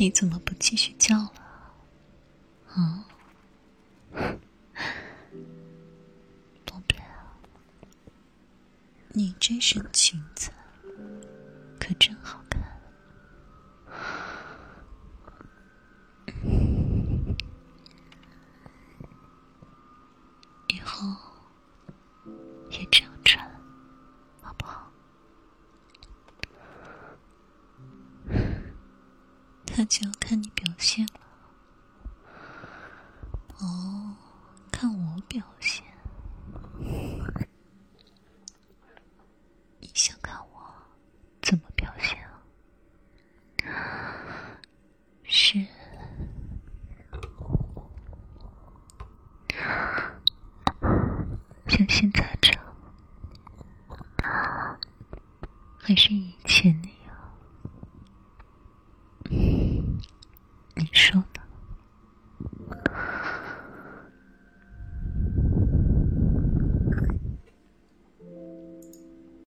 你怎么不继续叫了？啊，宝贝，你这身裙子可真好那就要看你表现了。哦，看我表现。你想看我怎么表现啊？是。像现在这样，还是以前那样？你说呢？